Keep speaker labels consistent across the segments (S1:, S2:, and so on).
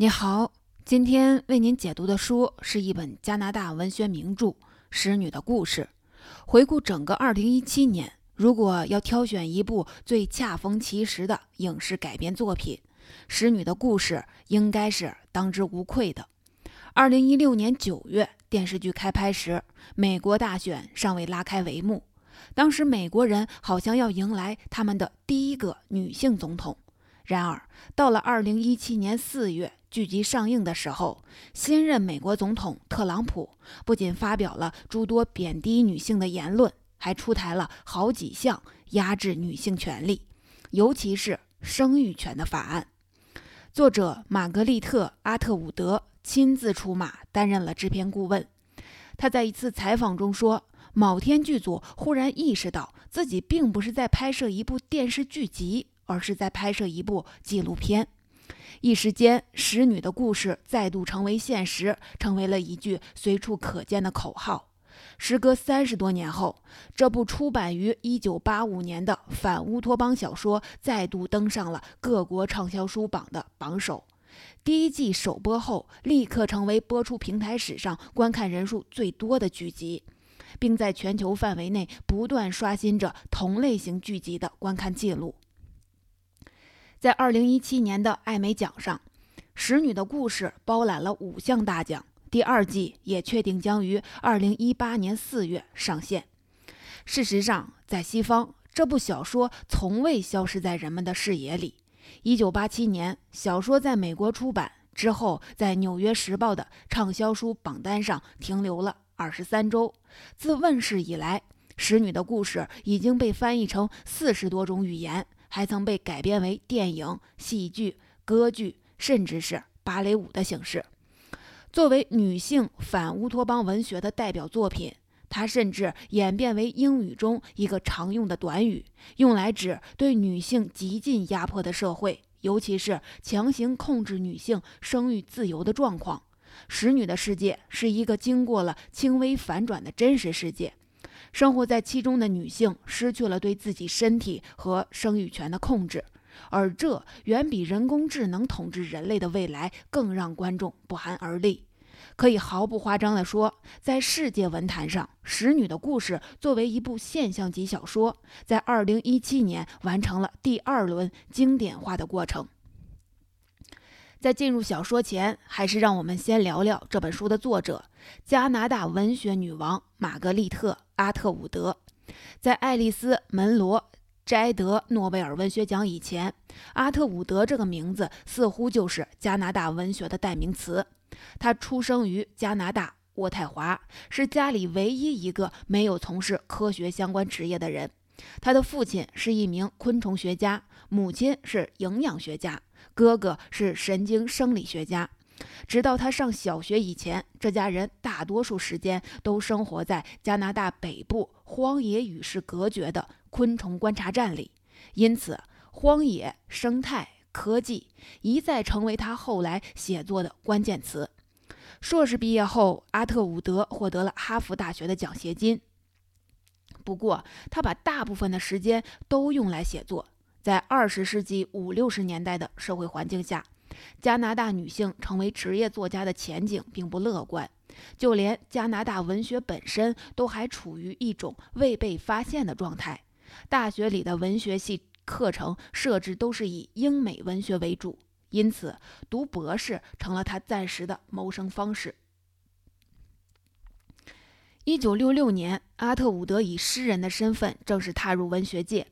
S1: 你好，今天为您解读的书是一本加拿大文学名著《使女的故事》。回顾整个2017年，如果要挑选一部最恰逢其时的影视改编作品，《使女的故事》应该是当之无愧的。2016年9月，电视剧开拍时，美国大选尚未拉开帷幕，当时美国人好像要迎来他们的第一个女性总统。然而，到了2017年4月。剧集上映的时候，新任美国总统特朗普不仅发表了诸多贬低女性的言论，还出台了好几项压制女性权利，尤其是生育权的法案。作者玛格丽特·阿特伍德亲自出马担任了制片顾问。他在一次采访中说：“某天剧组忽然意识到自己并不是在拍摄一部电视剧集，而是在拍摄一部纪录片。”一时间，使女的故事再度成为现实，成为了一句随处可见的口号。时隔三十多年后，这部出版于一九八五年的反乌托邦小说再度登上了各国畅销书榜的榜首。第一季首播后，立刻成为播出平台史上观看人数最多的剧集，并在全球范围内不断刷新着同类型剧集的观看记录。在二零一七年的艾美奖上，《使女的故事》包揽了五项大奖。第二季也确定将于二零一八年四月上线。事实上，在西方，这部小说从未消失在人们的视野里。一九八七年，小说在美国出版之后，在《纽约时报》的畅销书榜单上停留了二十三周。自问世以来，《使女的故事》已经被翻译成四十多种语言。还曾被改编为电影、戏剧、歌剧，甚至是芭蕾舞的形式。作为女性反乌托邦文学的代表作品，它甚至演变为英语中一个常用的短语，用来指对女性极尽压迫的社会，尤其是强行控制女性生育自由的状况。使女的世界是一个经过了轻微反转的真实世界。生活在其中的女性失去了对自己身体和生育权的控制，而这远比人工智能统治人类的未来更让观众不寒而栗。可以毫不夸张地说，在世界文坛上，《使女的故事》作为一部现象级小说，在2017年完成了第二轮经典化的过程。在进入小说前，还是让我们先聊聊这本书的作者——加拿大文学女王玛格丽特·阿特伍德。在爱丽丝·门罗摘得诺贝尔文学奖以前，阿特伍德这个名字似乎就是加拿大文学的代名词。她出生于加拿大渥太华，是家里唯一一个没有从事科学相关职业的人。她的父亲是一名昆虫学家，母亲是营养学家。哥哥是神经生理学家，直到他上小学以前，这家人大多数时间都生活在加拿大北部荒野与世隔绝的昆虫观察站里，因此荒野生态科技一再成为他后来写作的关键词。硕士毕业后，阿特伍德获得了哈佛大学的奖学金，不过他把大部分的时间都用来写作。在二十世纪五六十年代的社会环境下，加拿大女性成为职业作家的前景并不乐观，就连加拿大文学本身都还处于一种未被发现的状态。大学里的文学系课程设置都是以英美文学为主，因此读博士成了他暂时的谋生方式。一九六六年，阿特伍德以诗人的身份正式踏入文学界。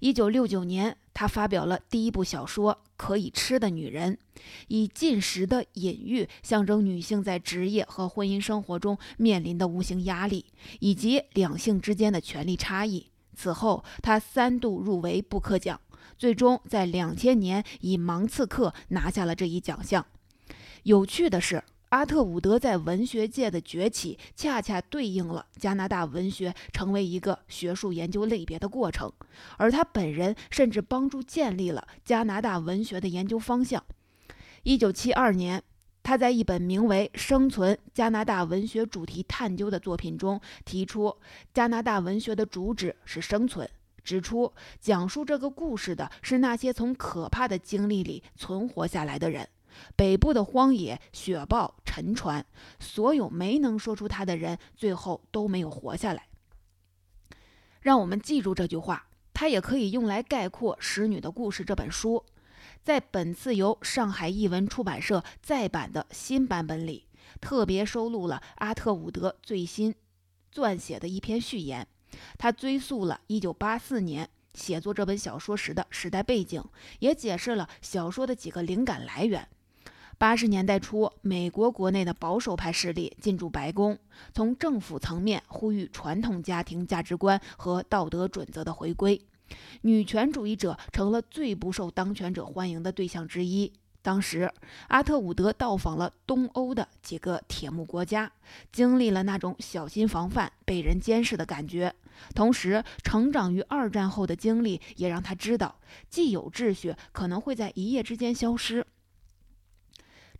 S1: 一九六九年，他发表了第一部小说《可以吃的女人》，以进食的隐喻象征女性在职业和婚姻生活中面临的无形压力，以及两性之间的权力差异。此后，他三度入围布克奖，最终在两千年以《盲刺客》拿下了这一奖项。有趣的是。阿特伍德在文学界的崛起，恰恰对应了加拿大文学成为一个学术研究类别的过程，而他本人甚至帮助建立了加拿大文学的研究方向。一九七二年，他在一本名为《生存：加拿大文学主题探究》的作品中提出，加拿大文学的主旨是生存，指出讲述这个故事的是那些从可怕的经历里存活下来的人。北部的荒野雪暴沉船，所有没能说出他的人，最后都没有活下来。让我们记住这句话，它也可以用来概括《使女的故事》这本书。在本次由上海译文出版社再版的新版本里，特别收录了阿特伍德最新撰写的一篇序言。他追溯了1984年写作这本小说时的时代背景，也解释了小说的几个灵感来源。八十年代初，美国国内的保守派势力进驻白宫，从政府层面呼吁传统家庭价值观和道德准则的回归。女权主义者成了最不受当权者欢迎的对象之一。当时，阿特伍德到访了东欧的几个铁幕国家，经历了那种小心防范、被人监视的感觉。同时，成长于二战后的经历也让他知道，既有秩序可能会在一夜之间消失。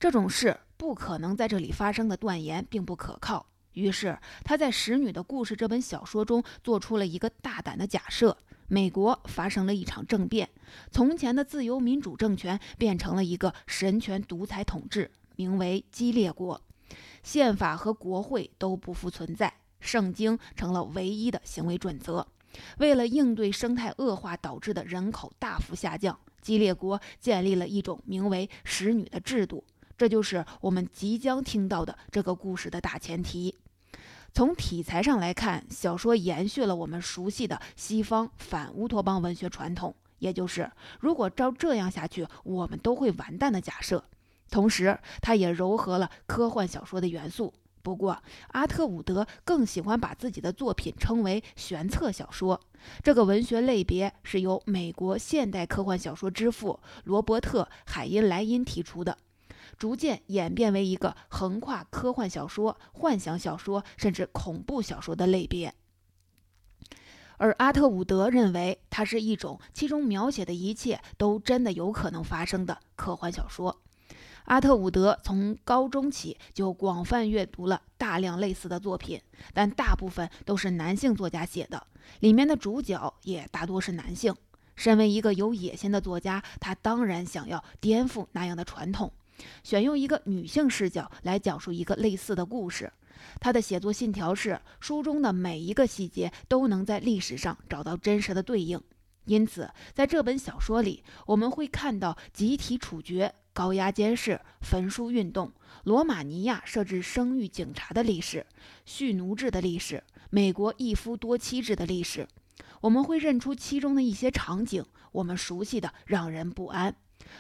S1: 这种事不可能在这里发生的断言并不可靠。于是，他在《使女的故事》这本小说中做出了一个大胆的假设。美国发生了一场政变，从前的自由民主政权变成了一个神权独裁统治，名为激烈国。宪法和国会都不复存在，圣经成了唯一的行为准则。为了应对生态恶化导致的人口大幅下降，激烈国建立了一种名为“使女”的制度。这就是我们即将听到的这个故事的大前提。从题材上来看，小说延续了我们熟悉的西方反乌托邦文学传统，也就是如果照这样下去，我们都会完蛋的假设。同时，它也糅合了科幻小说的元素。不过，阿特伍德更喜欢把自己的作品称为玄策小说。这个文学类别是由美国现代科幻小说之父罗伯特·海因莱因提出的。逐渐演变为一个横跨科幻小说、幻想小说甚至恐怖小说的类别，而阿特伍德认为它是一种其中描写的一切都真的有可能发生的科幻小说。阿特伍德从高中起就广泛阅读了大量类似的作品，但大部分都是男性作家写的，里面的主角也大多是男性。身为一个有野心的作家，他当然想要颠覆那样的传统。选用一个女性视角来讲述一个类似的故事，他的写作信条是：书中的每一个细节都能在历史上找到真实的对应。因此，在这本小说里，我们会看到集体处决、高压监视、焚书运动、罗马尼亚设置生育警察的历史、蓄奴制的历史、美国一夫多妻制的历史。我们会认出其中的一些场景，我们熟悉的让人不安。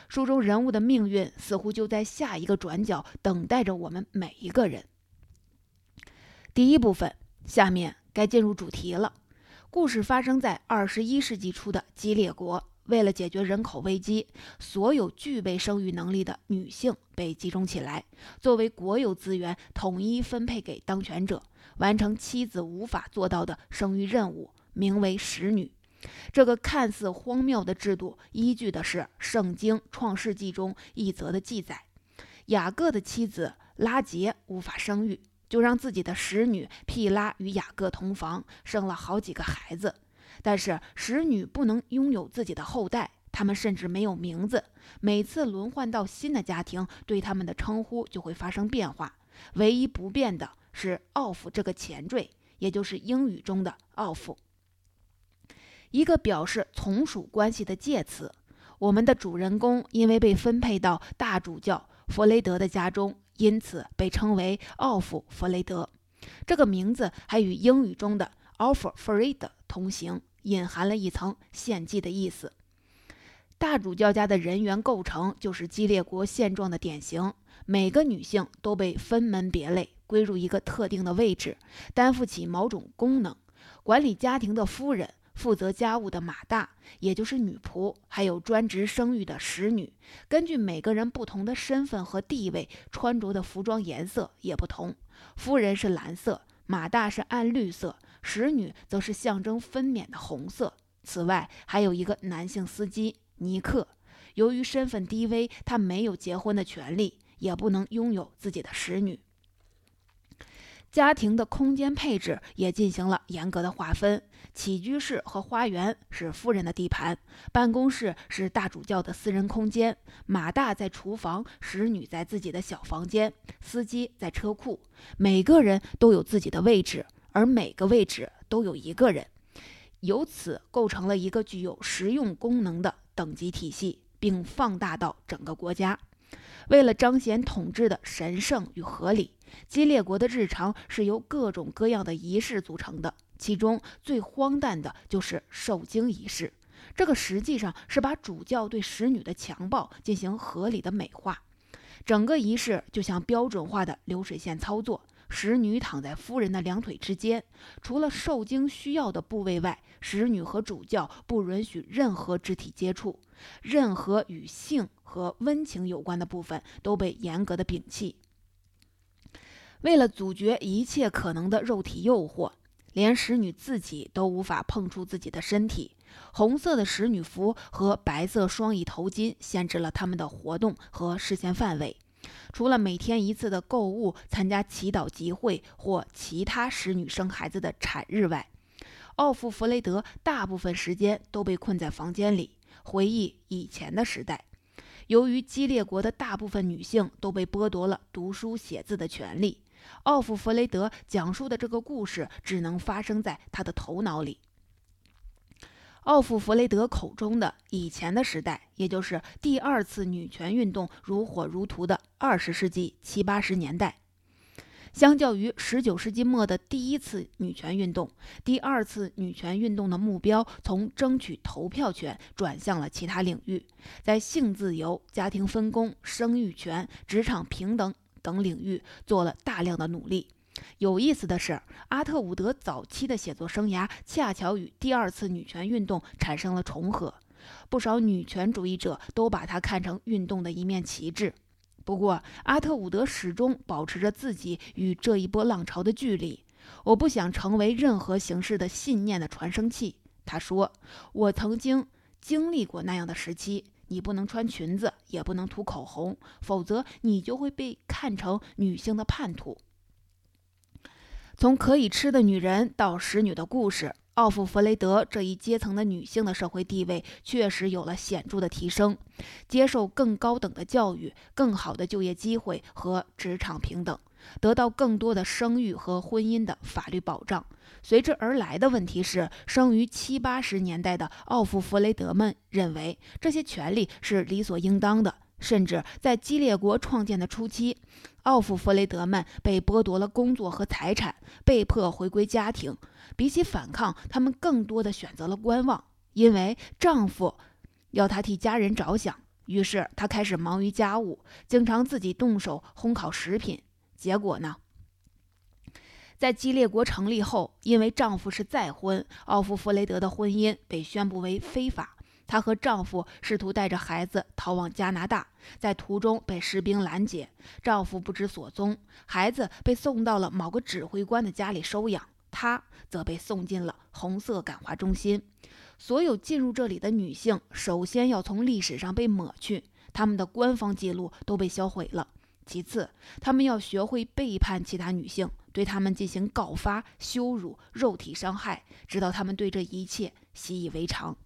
S1: 书中人物的命运似乎就在下一个转角等待着我们每一个人。第一部分，下面该进入主题了。故事发生在二十一世纪初的激烈国。为了解决人口危机，所有具备生育能力的女性被集中起来，作为国有资源统一分配给当权者，完成妻子无法做到的生育任务，名为使女。这个看似荒谬的制度，依据的是《圣经·创世纪》中一则的记载：雅各的妻子拉杰无法生育，就让自己的使女毗拉与雅各同房，生了好几个孩子。但是使女不能拥有自己的后代，他们甚至没有名字。每次轮换到新的家庭，对他们的称呼就会发生变化。唯一不变的是“奥夫”这个前缀，也就是英语中的“奥夫”。一个表示从属关系的介词。我们的主人公因为被分配到大主教弗雷德的家中，因此被称为奥弗弗雷德。这个名字还与英语中的 Alfred Fred 同行，隐含了一层献祭的意思。大主教家的人员构成就是激烈国现状的典型。每个女性都被分门别类，归入一个特定的位置，担负起某种功能。管理家庭的夫人。负责家务的马大，也就是女仆，还有专职生育的使女，根据每个人不同的身份和地位，穿着的服装颜色也不同。夫人是蓝色，马大是暗绿色，使女则是象征分娩的红色。此外，还有一个男性司机尼克，由于身份低微，他没有结婚的权利，也不能拥有自己的使女。家庭的空间配置也进行了严格的划分，起居室和花园是夫人的地盘，办公室是大主教的私人空间，马大在厨房，使女在自己的小房间，司机在车库，每个人都有自己的位置，而每个位置都有一个人，由此构成了一个具有实用功能的等级体系，并放大到整个国家。为了彰显统治的神圣与合理，基列国的日常是由各种各样的仪式组成的。其中最荒诞的就是受精仪式，这个实际上是把主教对使女的强暴进行合理的美化。整个仪式就像标准化的流水线操作，使女躺在夫人的两腿之间，除了受精需要的部位外，使女和主教不允许任何肢体接触，任何与性。和温情有关的部分都被严格的摒弃。为了阻绝一切可能的肉体诱惑，连使女自己都无法碰触自己的身体。红色的使女服和白色双翼头巾限制了他们的活动和视线范围。除了每天一次的购物、参加祈祷集会或其他使女生孩子的产日外，奥弗弗雷德大部分时间都被困在房间里，回忆以前的时代。由于基列国的大部分女性都被剥夺了读书写字的权利，奥弗弗雷德讲述的这个故事只能发生在他的头脑里。奥弗弗雷德口中的以前的时代，也就是第二次女权运动如火如荼的二十世纪七八十年代。相较于十九世纪末的第一次女权运动，第二次女权运动的目标从争取投票权转向了其他领域，在性自由、家庭分工、生育权、职场平等等领域做了大量的努力。有意思的是，阿特伍德早期的写作生涯恰巧与第二次女权运动产生了重合，不少女权主义者都把它看成运动的一面旗帜。不过，阿特伍德始终保持着自己与这一波浪潮的距离。我不想成为任何形式的信念的传声器，他说。我曾经经历过那样的时期。你不能穿裙子，也不能涂口红，否则你就会被看成女性的叛徒。从可以吃的女人到使女的故事。奥弗弗雷德这一阶层的女性的社会地位确实有了显著的提升，接受更高等的教育、更好的就业机会和职场平等，得到更多的生育和婚姻的法律保障。随之而来的问题是，生于七八十年代的奥弗弗雷德们认为这些权利是理所应当的。甚至在基列国创建的初期，奥弗弗雷德们被剥夺了工作和财产，被迫回归家庭。比起反抗，他们更多的选择了观望，因为丈夫要她替家人着想。于是她开始忙于家务，经常自己动手烘烤食品。结果呢，在基列国成立后，因为丈夫是再婚，奥夫弗雷德的婚姻被宣布为非法。她和丈夫试图带着孩子逃往加拿大，在途中被士兵拦截，丈夫不知所踪，孩子被送到了某个指挥官的家里收养，她则被送进了红色感化中心。所有进入这里的女性，首先要从历史上被抹去，她们的官方记录都被销毁了；其次，他们要学会背叛其他女性，对她们进行告发、羞辱、肉体伤害，直到她们对这一切习以为常。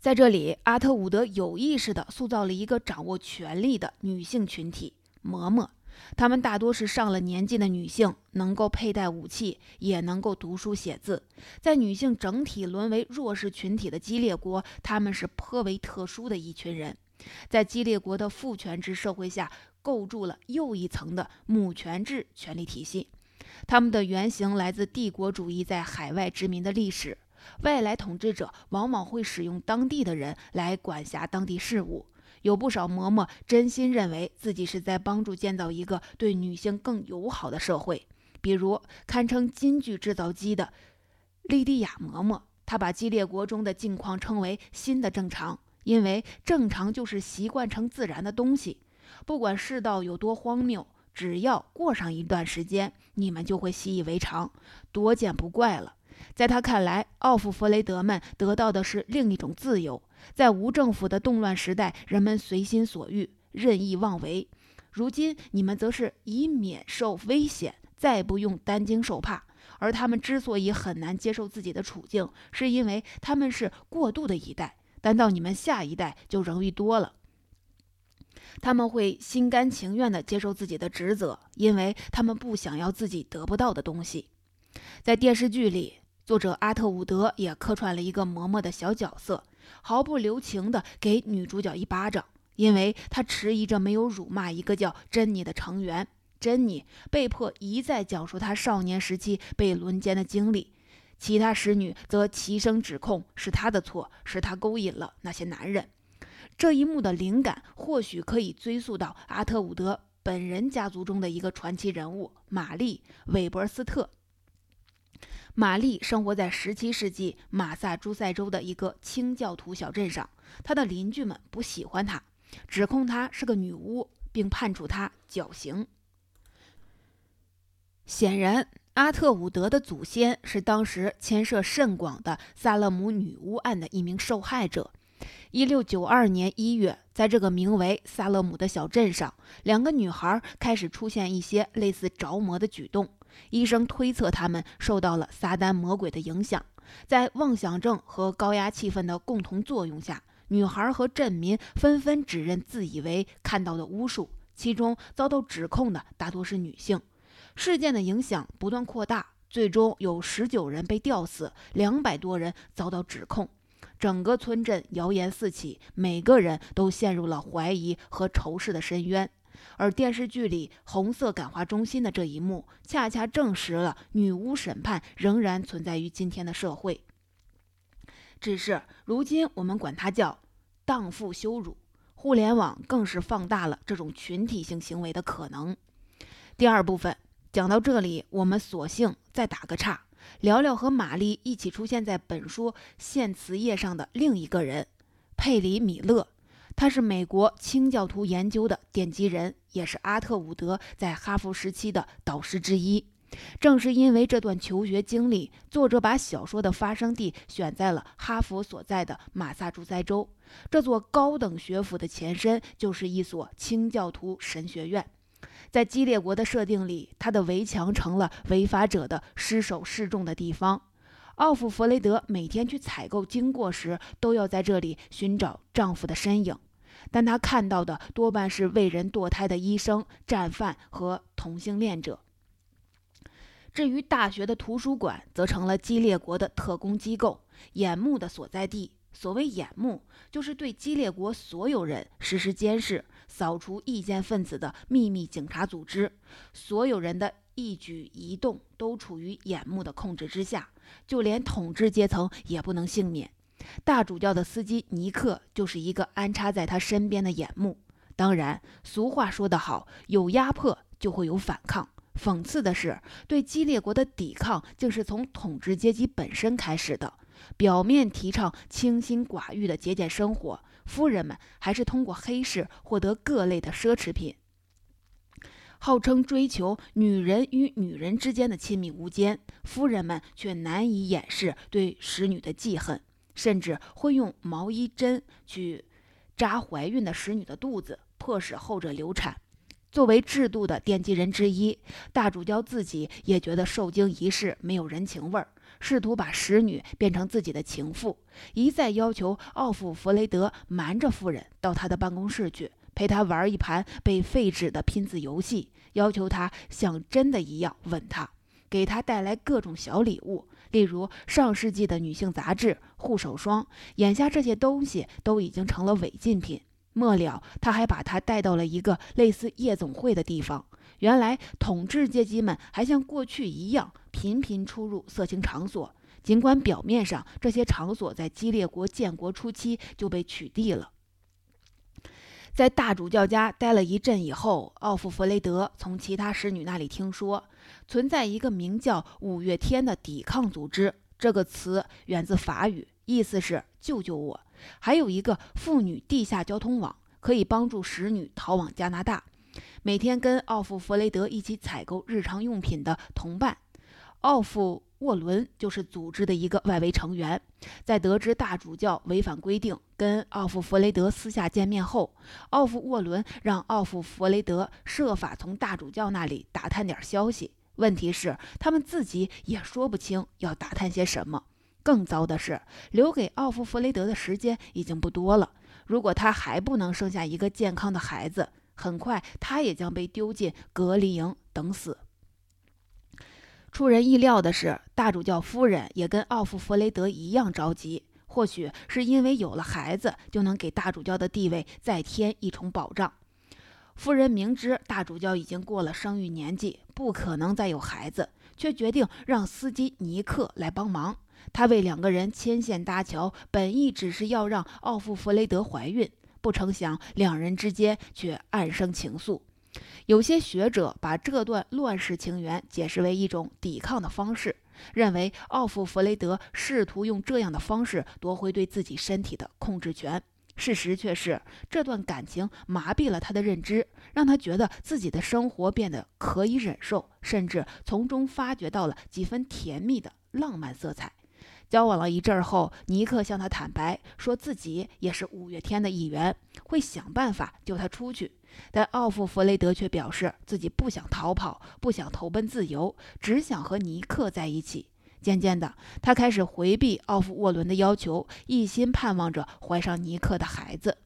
S1: 在这里，阿特伍德有意识地塑造了一个掌握权力的女性群体——嬷嬷。她们大多是上了年纪的女性，能够佩戴武器，也能够读书写字。在女性整体沦为弱势群体的激烈国，她们是颇为特殊的一群人。在激烈国的父权制社会下，构筑了又一层的母权制权力体系。他们的原型来自帝国主义在海外殖民的历史。外来统治者往往会使用当地的人来管辖当地事务。有不少嬷嬷真心认为自己是在帮助建造一个对女性更友好的社会。比如，堪称金句制造机的莉迪亚嬷嬷，她把激烈国中的境况称为“新的正常”，因为正常就是习惯成自然的东西。不管世道有多荒谬，只要过上一段时间，你们就会习以为常，多见不怪了。在他看来，奥弗弗雷德们得到的是另一种自由。在无政府的动乱时代，人们随心所欲、任意妄为；如今，你们则是以免受危险，再不用担惊受怕。而他们之所以很难接受自己的处境，是因为他们是过渡的一代。但到你们下一代就容易多了。他们会心甘情愿地接受自己的职责，因为他们不想要自己得不到的东西。在电视剧里，作者阿特伍德也客串了一个嬷嬷的小角色，毫不留情地给女主角一巴掌，因为他迟疑着没有辱骂一个叫珍妮的成员。珍妮被迫一再讲述她少年时期被轮奸的经历，其他使女则齐声指控是她的错，是她勾引了那些男人。这一幕的灵感或许可以追溯到阿特伍德本人家族中的一个传奇人物玛丽·韦伯斯特。玛丽生活在17世纪马萨诸塞州的一个清教徒小镇上，她的邻居们不喜欢她，指控她是个女巫，并判处她绞刑。显然，阿特伍德的祖先是当时牵涉甚广的萨勒姆女巫案的一名受害者。一六九二年一月，在这个名为萨勒姆的小镇上，两个女孩开始出现一些类似着魔的举动。医生推测她们受到了撒旦魔鬼的影响。在妄想症和高压气氛的共同作用下，女孩和镇民纷纷指认自以为看到的巫术，其中遭到指控的大多是女性。事件的影响不断扩大，最终有十九人被吊死，两百多人遭到指控。整个村镇谣言四起，每个人都陷入了怀疑和仇视的深渊。而电视剧里红色感化中心的这一幕，恰恰证实了女巫审判仍然存在于今天的社会。只是如今我们管它叫荡妇羞辱，互联网更是放大了这种群体性行为的可能。第二部分讲到这里，我们索性再打个岔。聊聊和玛丽一起出现在本书献词页上的另一个人，佩里·米勒。他是美国清教徒研究的奠基人，也是阿特伍德在哈佛时期的导师之一。正是因为这段求学经历，作者把小说的发生地选在了哈佛所在的马萨诸塞州。这座高等学府的前身就是一所清教徒神学院。在激烈国的设定里，他的围墙成了违法者的失手示众的地方。奥弗弗雷德每天去采购经过时，都要在这里寻找丈夫的身影，但她看到的多半是为人堕胎的医生、战犯和同性恋者。至于大学的图书馆，则成了激烈国的特工机构眼目的所在地。所谓眼目，就是对激烈国所有人实施监视。扫除意见分子的秘密警察组织，所有人的一举一动都处于眼目的控制之下，就连统治阶层也不能幸免。大主教的司机尼克就是一个安插在他身边的眼目。当然，俗话说得好，有压迫就会有反抗。讽刺的是，对激烈国的抵抗竟是从统治阶级本身开始的。表面提倡清心寡欲的节俭生活。夫人们还是通过黑市获得各类的奢侈品，号称追求女人与女人之间的亲密无间。夫人们却难以掩饰对使女的记恨，甚至会用毛衣针去扎怀孕的使女的肚子，迫使后者流产。作为制度的奠基人之一，大主教自己也觉得受精仪式没有人情味儿。试图把使女变成自己的情妇，一再要求奥夫弗雷德瞒着夫人到他的办公室去，陪他玩一盘被废止的拼字游戏，要求他像真的一样吻她，给她带来各种小礼物，例如上世纪的女性杂志、护手霜。眼下这些东西都已经成了违禁品。末了，他还把她带到了一个类似夜总会的地方。原来统治阶级们还像过去一样频频出入色情场所，尽管表面上这些场所在激烈国建国初期就被取缔了。在大主教家待了一阵以后，奥弗弗雷德从其他使女那里听说，存在一个名叫“五月天”的抵抗组织。这个词源自法语，意思是“救救我”。还有一个妇女地下交通网，可以帮助使女逃往加拿大。每天跟奥弗弗雷德一起采购日常用品的同伴奥弗沃伦就是组织的一个外围成员。在得知大主教违反规定，跟奥弗弗雷德私下见面后，奥弗沃伦让奥弗弗雷德设法从大主教那里打探点消息。问题是他们自己也说不清要打探些什么。更糟的是，留给奥夫弗雷德的时间已经不多了。如果他还不能生下一个健康的孩子，很快他也将被丢进隔离营等死。出人意料的是，大主教夫人也跟奥夫弗雷德一样着急。或许是因为有了孩子，就能给大主教的地位再添一重保障。夫人明知大主教已经过了生育年纪，不可能再有孩子，却决定让司机尼克来帮忙。他为两个人牵线搭桥，本意只是要让奥夫弗雷德怀孕，不成想两人之间却暗生情愫。有些学者把这段乱世情缘解释为一种抵抗的方式，认为奥夫弗雷德试图用这样的方式夺回对自己身体的控制权。事实却是，这段感情麻痹了他的认知，让他觉得自己的生活变得可以忍受，甚至从中发掘到了几分甜蜜的浪漫色彩。交往了一阵后，尼克向他坦白，说自己也是五月天的一员，会想办法救他出去。但奥夫弗雷德却表示自己不想逃跑，不想投奔自由，只想和尼克在一起。渐渐的，他开始回避奥夫沃伦的要求，一心盼望着怀上尼克的孩子。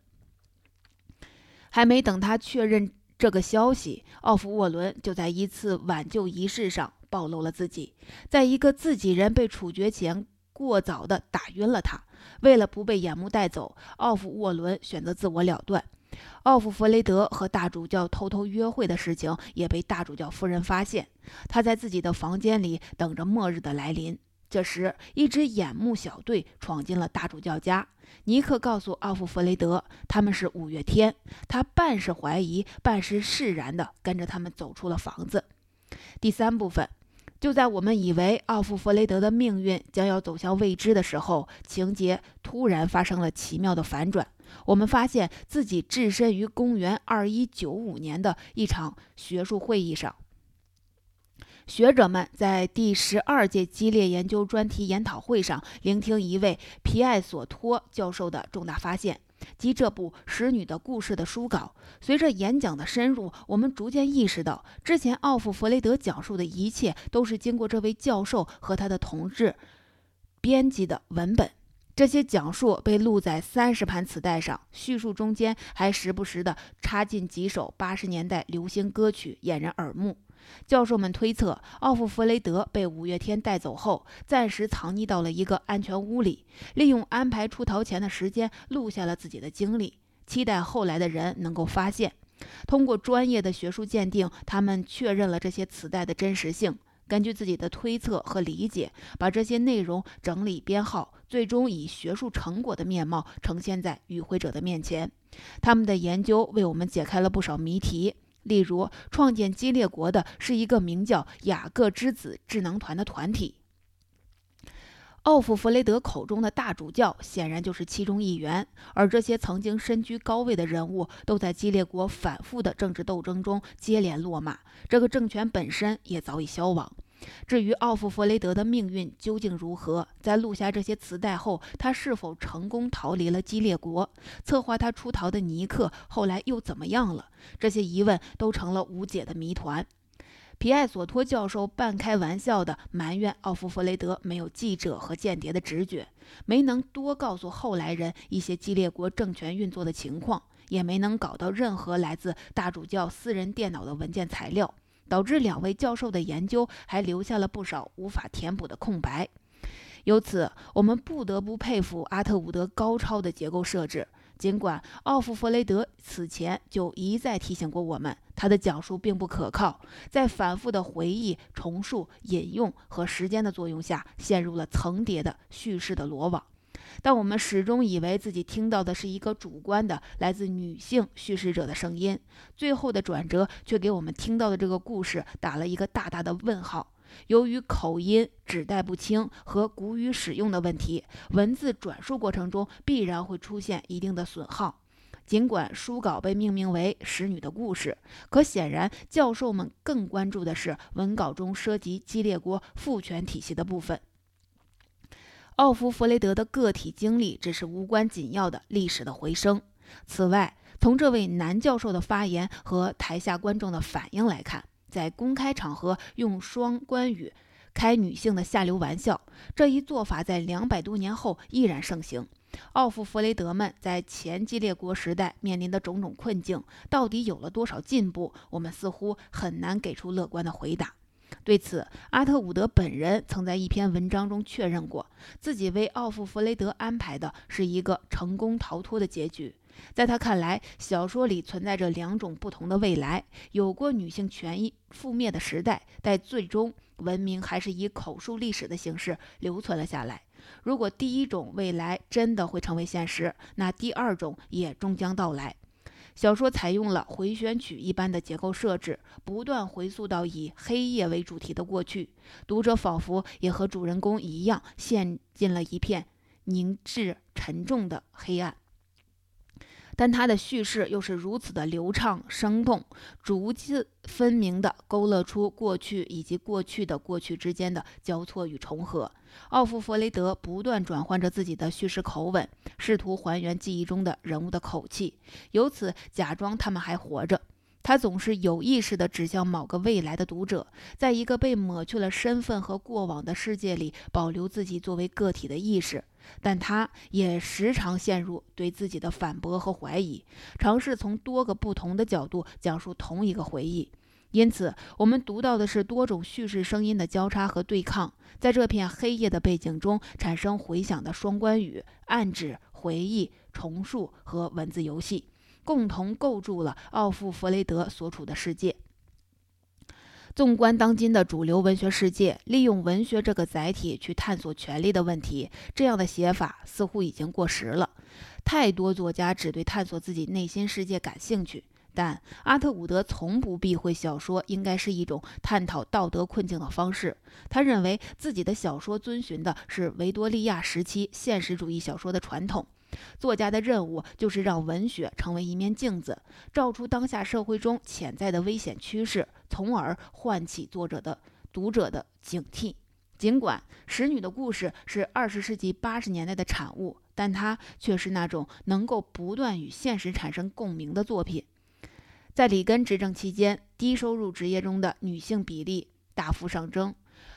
S1: 还没等他确认这个消息，奥夫沃伦就在一次挽救仪式上暴露了自己，在一个自己人被处决前。过早的打晕了他。为了不被眼目带走，奥夫沃伦选择自我了断。奥夫弗雷德和大主教偷偷约会的事情也被大主教夫人发现。他在自己的房间里等着末日的来临。这时，一支眼目小队闯进了大主教家。尼克告诉奥夫弗雷德，他们是五月天。他半是怀疑，半是释然地跟着他们走出了房子。第三部分。就在我们以为奥夫弗雷德的命运将要走向未知的时候，情节突然发生了奇妙的反转。我们发现自己置身于公元二一九五年的一场学术会议上，学者们在第十二届激烈研究专题研讨会上聆听一位皮埃索托教授的重大发现。及这部《使女的故事》的书稿。随着演讲的深入，我们逐渐意识到，之前奥夫弗雷德讲述的一切都是经过这位教授和他的同志编辑的文本。这些讲述被录在三十盘磁带上，叙述中间还时不时地插进几首八十年代流行歌曲，掩人耳目。教授们推测，奥夫弗雷德被五月天带走后，暂时藏匿到了一个安全屋里，利用安排出逃前的时间录下了自己的经历，期待后来的人能够发现。通过专业的学术鉴定，他们确认了这些磁带的真实性。根据自己的推测和理解，把这些内容整理编号，最终以学术成果的面貌呈现在与会者的面前。他们的研究为我们解开了不少谜题。例如，创建激烈国的是一个名叫雅各之子智囊团的团体。奥夫弗雷德口中的大主教显然就是其中一员，而这些曾经身居高位的人物都在激烈国反复的政治斗争中接连落马，这个政权本身也早已消亡。至于奥夫弗雷德的命运究竟如何，在录下这些磁带后，他是否成功逃离了激烈国？策划他出逃的尼克后来又怎么样了？这些疑问都成了无解的谜团。皮埃索托教授半开玩笑地埋怨奥夫弗雷德没有记者和间谍的直觉，没能多告诉后来人一些激烈国政权运作的情况，也没能搞到任何来自大主教私人电脑的文件材料。导致两位教授的研究还留下了不少无法填补的空白。由此，我们不得不佩服阿特伍德高超的结构设置。尽管奥夫弗雷德此前就一再提醒过我们，他的讲述并不可靠，在反复的回忆、重述、引用和时间的作用下，陷入了层叠的叙事的罗网。但我们始终以为自己听到的是一个主观的来自女性叙事者的声音，最后的转折却给我们听到的这个故事打了一个大大的问号。由于口音、指代不清和古语使用的问题，文字转述过程中必然会出现一定的损耗。尽管书稿被命名为《使女的故事》，可显然教授们更关注的是文稿中涉及激烈国父权体系的部分。奥夫弗雷德的个体经历只是无关紧要的历史的回声。此外，从这位男教授的发言和台下观众的反应来看，在公开场合用双关语开女性的下流玩笑。这一做法在两百多年后依然盛行。奥夫弗雷德们在前激烈国时代面临的种种困境，到底有了多少进步？我们似乎很难给出乐观的回答。对此，阿特伍德本人曾在一篇文章中确认过，自己为奥夫弗雷德安排的是一个成功逃脱的结局。在他看来，小说里存在着两种不同的未来：有过女性权益覆灭的时代，但最终文明还是以口述历史的形式留存了下来。如果第一种未来真的会成为现实，那第二种也终将到来。小说采用了回旋曲一般的结构设置，不断回溯到以黑夜为主题的过去，读者仿佛也和主人公一样，陷进了一片凝滞沉重的黑暗。但他的叙事又是如此的流畅生动，逐字分明地勾勒出过去以及过去的过去之间的交错与重合。奥夫弗雷德不断转换着自己的叙事口吻，试图还原记忆中的人物的口气，由此假装他们还活着。他总是有意识地指向某个未来的读者，在一个被抹去了身份和过往的世界里，保留自己作为个体的意识。但他也时常陷入对自己的反驳和怀疑，尝试从多个不同的角度讲述同一个回忆。因此，我们读到的是多种叙事声音的交叉和对抗，在这片黑夜的背景中产生回响的双关语、暗指、回忆、重述和文字游戏。共同构筑了奥夫弗雷德所处的世界。纵观当今的主流文学世界，利用文学这个载体去探索权力的问题，这样的写法似乎已经过时了。太多作家只对探索自己内心世界感兴趣，但阿特伍德从不避讳小说应该是一种探讨道德困境的方式。他认为自己的小说遵循的是维多利亚时期现实主义小说的传统。作家的任务就是让文学成为一面镜子，照出当下社会中潜在的危险趋势，从而唤起作者的读者的警惕。尽管《使女的故事》是二十世纪八十年代的产物，但它却是那种能够不断与现实产生共鸣的作品。在里根执政期间，低收入职业中的女性比例大幅上升，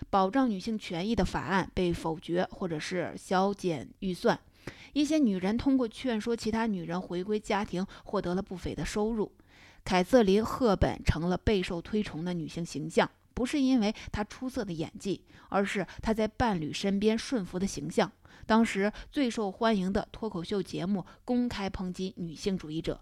S1: 保障女性权益的法案被否决或者是削减预算。一些女人通过劝说其他女人回归家庭，获得了不菲的收入。凯瑟琳·赫本成了备受推崇的女性形象，不是因为她出色的演技，而是她在伴侣身边顺服的形象。当时最受欢迎的脱口秀节目公开抨击女性主义者，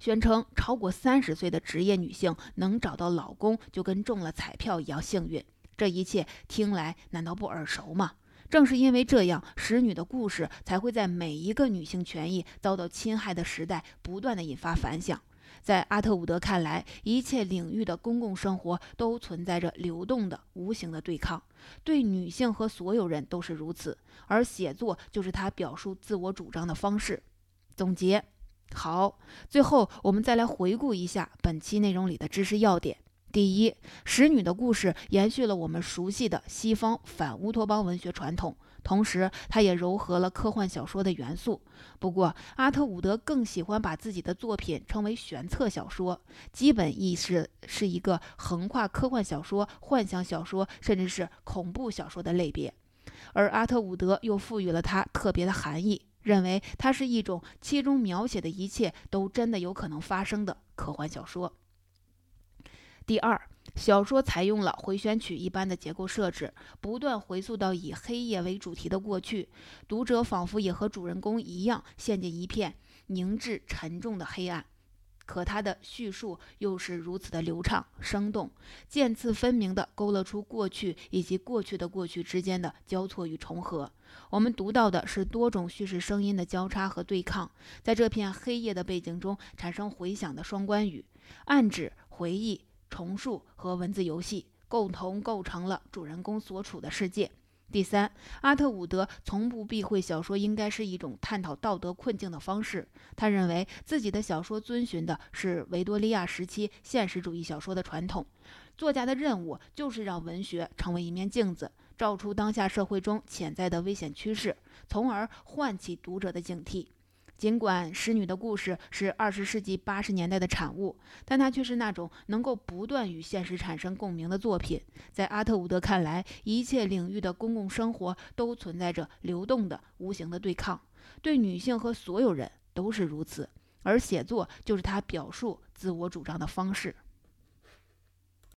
S1: 宣称超过三十岁的职业女性能找到老公就跟中了彩票一样幸运。这一切听来难道不耳熟吗？正是因为这样，使女的故事才会在每一个女性权益遭到侵害的时代不断的引发反响。在阿特伍德看来，一切领域的公共生活都存在着流动的、无形的对抗，对女性和所有人都是如此。而写作就是他表述自我主张的方式。总结好，最后我们再来回顾一下本期内容里的知识要点。第一，使女的故事延续了我们熟悉的西方反乌托邦文学传统，同时它也糅合了科幻小说的元素。不过，阿特伍德更喜欢把自己的作品称为玄策小说，基本意思是一个横跨科幻小说、幻想小说，甚至是恐怖小说的类别。而阿特伍德又赋予了它特别的含义，认为它是一种其中描写的一切都真的有可能发生的科幻小说。第二，小说采用了回旋曲一般的结构设置，不断回溯到以黑夜为主题的过去，读者仿佛也和主人公一样，陷进一片凝滞沉重的黑暗。可他的叙述又是如此的流畅生动，渐次分明地勾勒出过去以及过去的过去之间的交错与重合。我们读到的是多种叙事声音的交叉和对抗，在这片黑夜的背景中产生回响的双关语，暗指回忆。重述和文字游戏共同构成了主人公所处的世界。第三，阿特伍德从不避讳小说应该是一种探讨道德困境的方式。他认为自己的小说遵循的是维多利亚时期现实主义小说的传统。作家的任务就是让文学成为一面镜子，照出当下社会中潜在的危险趋势，从而唤起读者的警惕。尽管《使女的故事》是二十世纪八十年代的产物，但它却是那种能够不断与现实产生共鸣的作品。在阿特伍德看来，一切领域的公共生活都存在着流动的、无形的对抗，对女性和所有人都是如此。而写作就是他表述自我主张的方式。